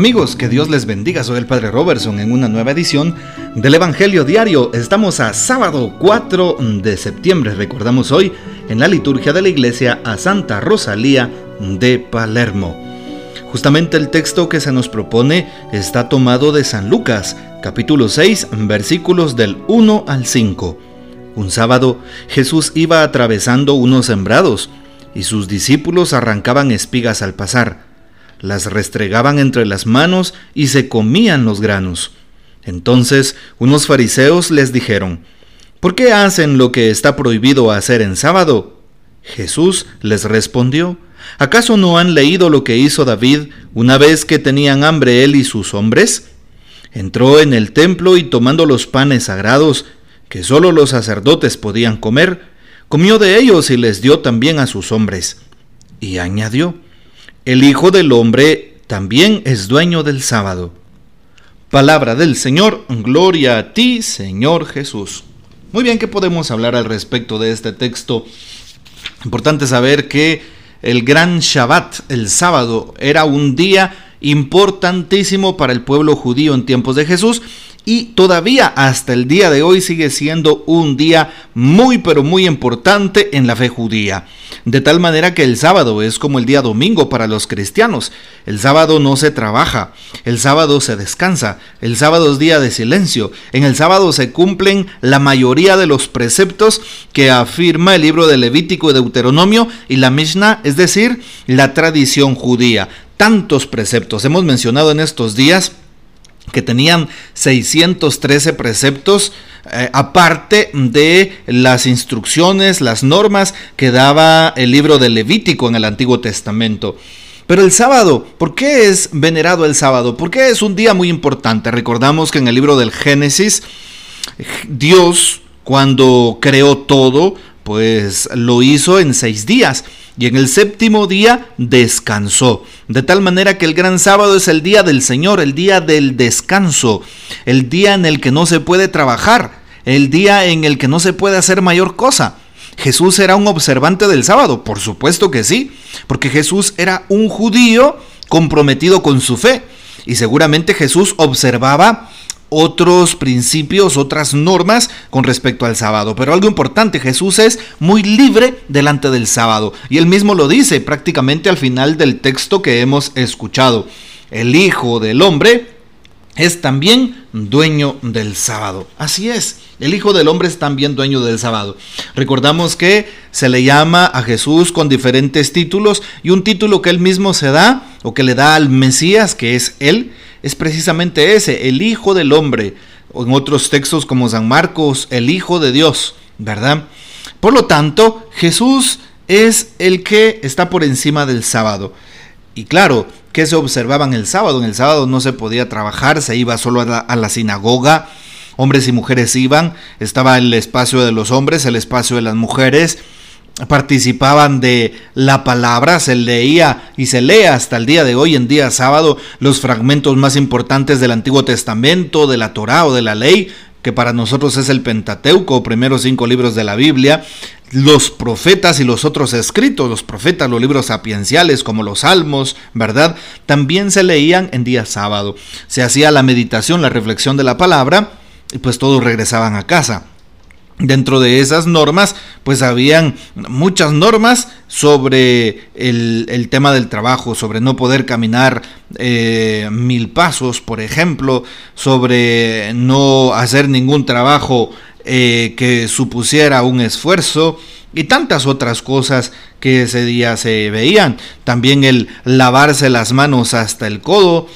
Amigos, que Dios les bendiga. Soy el Padre Robertson en una nueva edición del Evangelio Diario. Estamos a sábado 4 de septiembre. Recordamos hoy en la liturgia de la iglesia a Santa Rosalía de Palermo. Justamente el texto que se nos propone está tomado de San Lucas, capítulo 6, versículos del 1 al 5. Un sábado Jesús iba atravesando unos sembrados y sus discípulos arrancaban espigas al pasar las restregaban entre las manos y se comían los granos. Entonces unos fariseos les dijeron, ¿Por qué hacen lo que está prohibido hacer en sábado? Jesús les respondió, ¿acaso no han leído lo que hizo David una vez que tenían hambre él y sus hombres? Entró en el templo y tomando los panes sagrados, que sólo los sacerdotes podían comer, comió de ellos y les dio también a sus hombres. Y añadió, el Hijo del Hombre también es dueño del sábado. Palabra del Señor, gloria a ti, Señor Jesús. Muy bien, ¿qué podemos hablar al respecto de este texto? Importante saber que el gran Shabbat, el sábado, era un día importantísimo para el pueblo judío en tiempos de Jesús y todavía hasta el día de hoy sigue siendo un día muy pero muy importante en la fe judía. De tal manera que el sábado es como el día domingo para los cristianos. El sábado no se trabaja, el sábado se descansa, el sábado es día de silencio. En el sábado se cumplen la mayoría de los preceptos que afirma el libro de Levítico y Deuteronomio y la Mishnah, es decir, la tradición judía. Tantos preceptos hemos mencionado en estos días que tenían 613 preceptos, eh, aparte de las instrucciones, las normas que daba el libro de Levítico en el Antiguo Testamento. Pero el sábado, ¿por qué es venerado el sábado? ¿Por qué es un día muy importante? Recordamos que en el libro del Génesis, Dios, cuando creó todo, pues lo hizo en seis días y en el séptimo día descansó. De tal manera que el gran sábado es el día del Señor, el día del descanso, el día en el que no se puede trabajar, el día en el que no se puede hacer mayor cosa. Jesús era un observante del sábado, por supuesto que sí, porque Jesús era un judío comprometido con su fe. Y seguramente Jesús observaba otros principios, otras normas con respecto al sábado. Pero algo importante, Jesús es muy libre delante del sábado. Y él mismo lo dice prácticamente al final del texto que hemos escuchado. El Hijo del Hombre es también dueño del sábado. Así es, el Hijo del Hombre es también dueño del sábado. Recordamos que se le llama a Jesús con diferentes títulos y un título que él mismo se da o que le da al Mesías, que es él, es precisamente ese, el Hijo del Hombre, o en otros textos como San Marcos, el Hijo de Dios, ¿verdad? Por lo tanto, Jesús es el que está por encima del sábado. Y claro, ¿qué se observaba en el sábado? En el sábado no se podía trabajar, se iba solo a la, a la sinagoga, hombres y mujeres iban, estaba el espacio de los hombres, el espacio de las mujeres, participaban de la palabra, se leía y se lee hasta el día de hoy, en día sábado, los fragmentos más importantes del Antiguo Testamento, de la Torá o de la ley, que para nosotros es el Pentateuco, primeros cinco libros de la Biblia, los profetas y los otros escritos, los profetas, los libros sapienciales como los salmos, ¿verdad? También se leían en día sábado. Se hacía la meditación, la reflexión de la palabra y pues todos regresaban a casa. Dentro de esas normas, pues habían muchas normas sobre el, tema del trabajo, sobre no poder caminar eh, mil pasos, por ejemplo, sobre no hacer ningún trabajo eh, que supusiera un esfuerzo, y tantas otras cosas que ese día se veían. También el lavarse las manos hasta el codo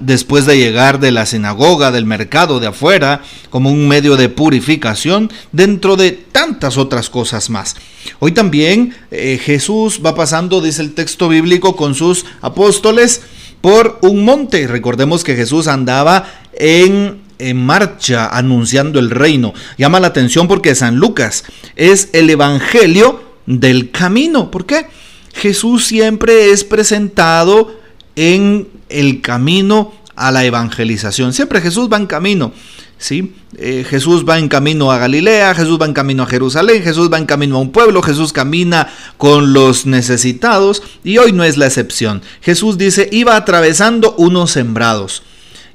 después de llegar de la sinagoga, del mercado de afuera, como un medio de purificación, dentro de tantas otras cosas más. Hoy también eh, Jesús va pasando, dice el texto bíblico, con sus apóstoles por un monte. Recordemos que Jesús andaba en en marcha anunciando el reino. Llama la atención porque San Lucas es el evangelio del camino. ¿Por qué? Jesús siempre es presentado en el camino a la evangelización. Siempre Jesús va en camino. ¿sí? Eh, Jesús va en camino a Galilea, Jesús va en camino a Jerusalén, Jesús va en camino a un pueblo, Jesús camina con los necesitados y hoy no es la excepción. Jesús dice, iba atravesando unos sembrados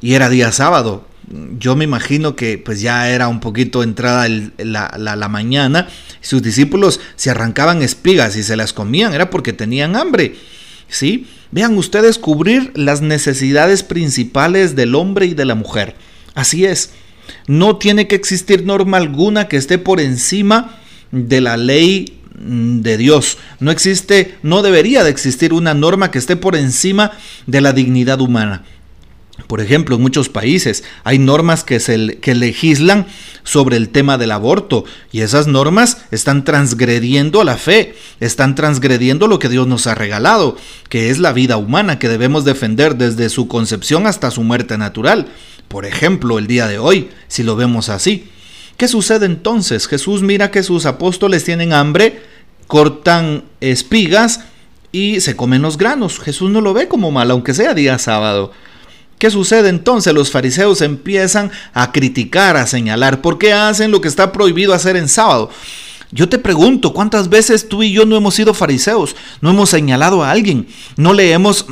y era día sábado. Yo me imagino que pues ya era un poquito entrada la, la mañana. Sus discípulos se arrancaban espigas y se las comían, era porque tenían hambre. ¿Sí? Vean ustedes cubrir las necesidades principales del hombre y de la mujer. Así es. No tiene que existir norma alguna que esté por encima de la ley mm, de Dios. No existe, no debería de existir una norma que esté por encima de la dignidad humana. Por ejemplo, en muchos países hay normas que, se, que legislan sobre el tema del aborto y esas normas están transgrediendo la fe, están transgrediendo lo que Dios nos ha regalado, que es la vida humana que debemos defender desde su concepción hasta su muerte natural. Por ejemplo, el día de hoy, si lo vemos así. ¿Qué sucede entonces? Jesús mira que sus apóstoles tienen hambre, cortan espigas y se comen los granos. Jesús no lo ve como mal, aunque sea día sábado. ¿Qué sucede entonces? Los fariseos empiezan a criticar, a señalar, ¿por qué hacen lo que está prohibido hacer en sábado? Yo te pregunto, ¿cuántas veces tú y yo no hemos sido fariseos? No hemos señalado a alguien, no le hemos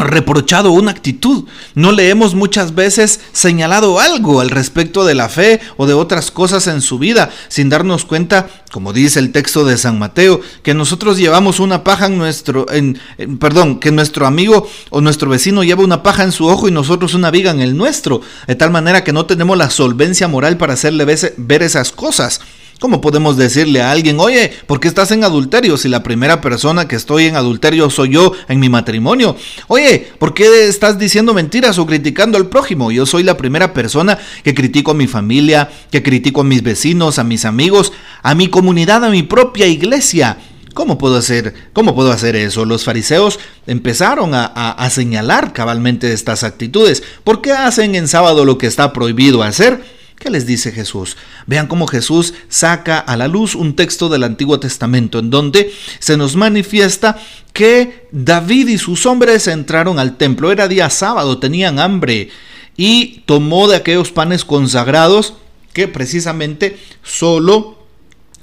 reprochado una actitud. No le hemos muchas veces señalado algo al respecto de la fe o de otras cosas en su vida, sin darnos cuenta, como dice el texto de San Mateo, que nosotros llevamos una paja en nuestro, en, perdón, que nuestro amigo o nuestro vecino lleva una paja en su ojo y nosotros una viga en el nuestro, de tal manera que no tenemos la solvencia moral para hacerle ver esas cosas. ¿Cómo podemos decirle a alguien, oye, ¿por qué estás en adulterio si la primera persona que estoy en adulterio soy yo en mi matrimonio? Oye, ¿por qué estás diciendo mentiras o criticando al prójimo? Yo soy la primera persona que critico a mi familia, que critico a mis vecinos, a mis amigos, a mi comunidad, a mi propia iglesia. ¿Cómo puedo hacer, cómo puedo hacer eso? Los fariseos empezaron a, a señalar cabalmente estas actitudes. ¿Por qué hacen en sábado lo que está prohibido hacer? ¿Qué les dice Jesús? Vean cómo Jesús saca a la luz un texto del Antiguo Testamento en donde se nos manifiesta que David y sus hombres entraron al templo. Era día sábado, tenían hambre y tomó de aquellos panes consagrados que precisamente solo,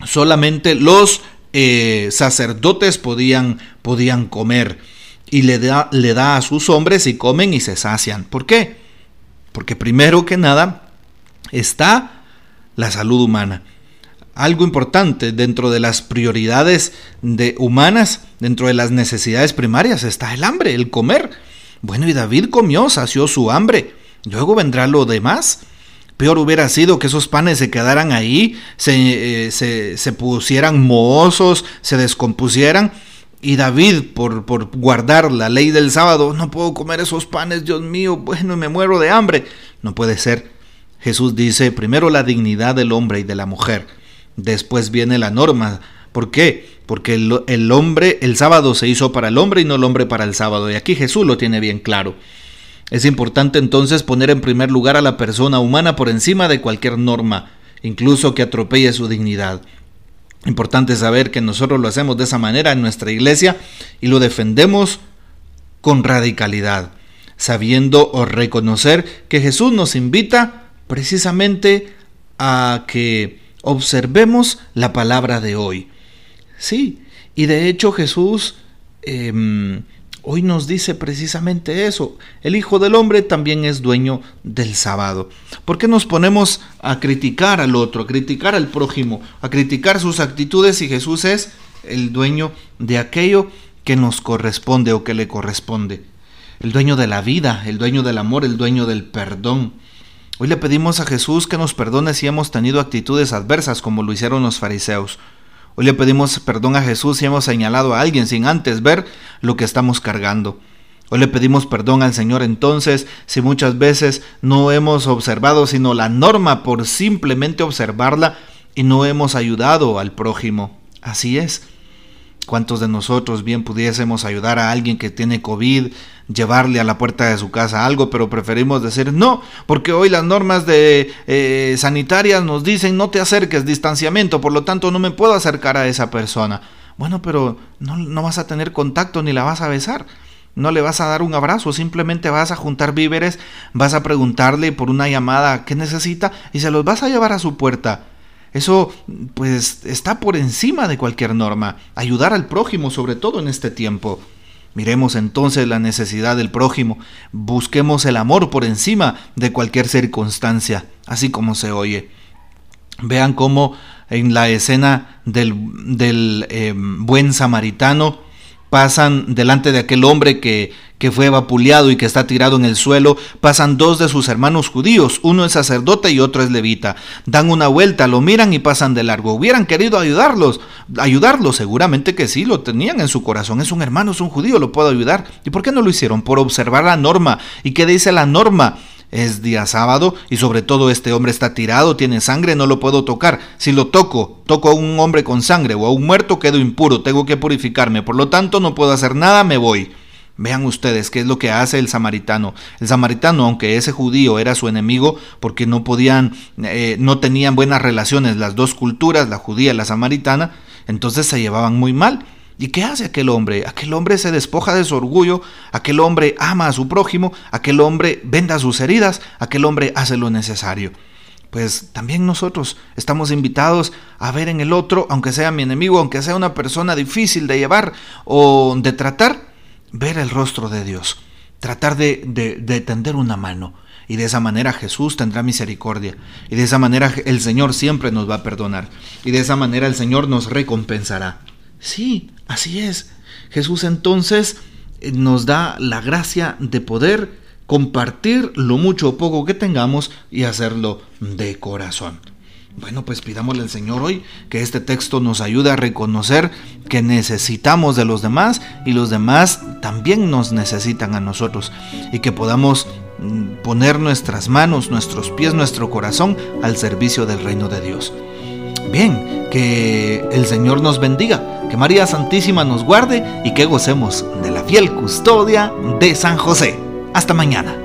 solamente los eh, sacerdotes podían, podían comer. Y le da, le da a sus hombres y comen y se sacian. ¿Por qué? Porque primero que nada está la salud humana. Algo importante dentro de las prioridades de humanas, dentro de las necesidades primarias, está el hambre, el comer. Bueno, y David comió, sació su hambre. Luego vendrá lo demás. Peor hubiera sido que esos panes se quedaran ahí, se, eh, se, pusieran mohosos, se descompusieran. Y David, por, por guardar la ley del sábado, no puedo comer esos panes, Dios mío, bueno, me muero de hambre. No puede ser. Jesús dice, primero la dignidad del hombre y de la mujer, después viene la norma. ¿Por qué? Porque el, hombre, el sábado se hizo para el hombre y no el hombre para el sábado. Y aquí Jesús lo tiene bien claro. Es importante entonces poner en primer lugar a la persona humana por encima de cualquier norma, incluso que atropelle su dignidad. Importante saber que nosotros lo hacemos de esa manera en nuestra iglesia y lo defendemos con radicalidad, sabiendo o reconocer que Jesús nos invita precisamente a que observemos la palabra de hoy. Sí, y de hecho Jesús em, hoy nos dice precisamente eso. El Hijo del Hombre también es dueño del sábado. ¿Por qué nos ponemos a criticar al otro, a criticar al prójimo, a criticar sus actitudes si Jesús es el dueño de aquello que nos corresponde o que le corresponde? El dueño de la vida, el dueño del amor, el dueño del perdón. Hoy le pedimos a Jesús que nos perdone si hemos tenido actitudes adversas como lo hicieron los fariseos. Hoy le pedimos perdón a Jesús si hemos señalado a alguien sin antes ver lo que estamos cargando. Hoy le pedimos perdón al Señor entonces si muchas veces no hemos observado sino la norma por simplemente observarla y no hemos ayudado al prójimo. Así es. ¿Cuántos de nosotros bien pudiésemos ayudar a alguien que tiene COVID, llevarle a la puerta de su casa algo, pero preferimos decir no, porque hoy las normas de eh, sanitarias nos dicen no te acerques, distanciamiento, por lo tanto no me puedo acercar a esa persona. Bueno, pero no, no vas a tener contacto ni la vas a besar. no le vas a dar un abrazo, simplemente vas a juntar víveres, vas a preguntarle por una llamada qué necesita y se los vas a llevar a su puerta. Eso pues está por encima de cualquier norma, ayudar al prójimo sobre todo en este tiempo. Miremos entonces la necesidad del prójimo, busquemos el amor por encima de cualquier circunstancia, así como se oye. Vean cómo en la escena del, eh, buen samaritano, pasan delante de aquel hombre que, que fue vapuleado y que está tirado en el suelo, pasan dos de sus hermanos judíos, uno es sacerdote y otro es levita. Dan una vuelta, lo miran y pasan de largo. Hubieran querido ayudarlos, ayudarlos, seguramente que sí, lo tenían en su corazón. Es un hermano, es un judío, lo puedo ayudar. ¿Y por qué no lo hicieron? Por observar la norma. ¿Y qué dice la norma? Es día sábado y sobre todo este hombre está tirado, tiene sangre, no lo puedo tocar. Si lo toco, toco a un hombre con sangre o a un muerto, quedo impuro, tengo que purificarme. Por lo tanto, no puedo hacer nada, me voy. Vean ustedes qué es lo que hace el samaritano. El samaritano, aunque ese judío era su enemigo, porque no podían, eh, no tenían buenas relaciones las dos culturas, la judía y la samaritana, entonces se llevaban muy mal. ¿Y qué hace aquel hombre? Aquel hombre se despoja de su orgullo, aquel hombre ama a su prójimo, aquel hombre venda sus heridas, aquel hombre hace lo necesario. Pues también nosotros estamos invitados a ver en el otro, aunque sea mi enemigo, aunque sea una persona difícil de llevar o de tratar, ver el rostro de Dios, tratar de, de, tender una mano. Y de esa manera Jesús tendrá misericordia. Y de esa manera el Señor siempre nos va a perdonar. Y de esa manera el Señor nos recompensará. Sí, así es. Jesús entonces eh, nos da la gracia de poder compartir lo mucho o poco que tengamos y hacerlo de corazón. Bueno, pues pidámosle al Señor hoy que este texto nos ayude a reconocer que necesitamos de los demás y los demás también nos necesitan a nosotros y que podamos mm, poner nuestras manos, nuestros pies, nuestro corazón al servicio del reino de Dios. Bien, que el Señor nos bendiga, que María Santísima nos guarde y que gocemos de la fiel custodia de San José. Hasta mañana.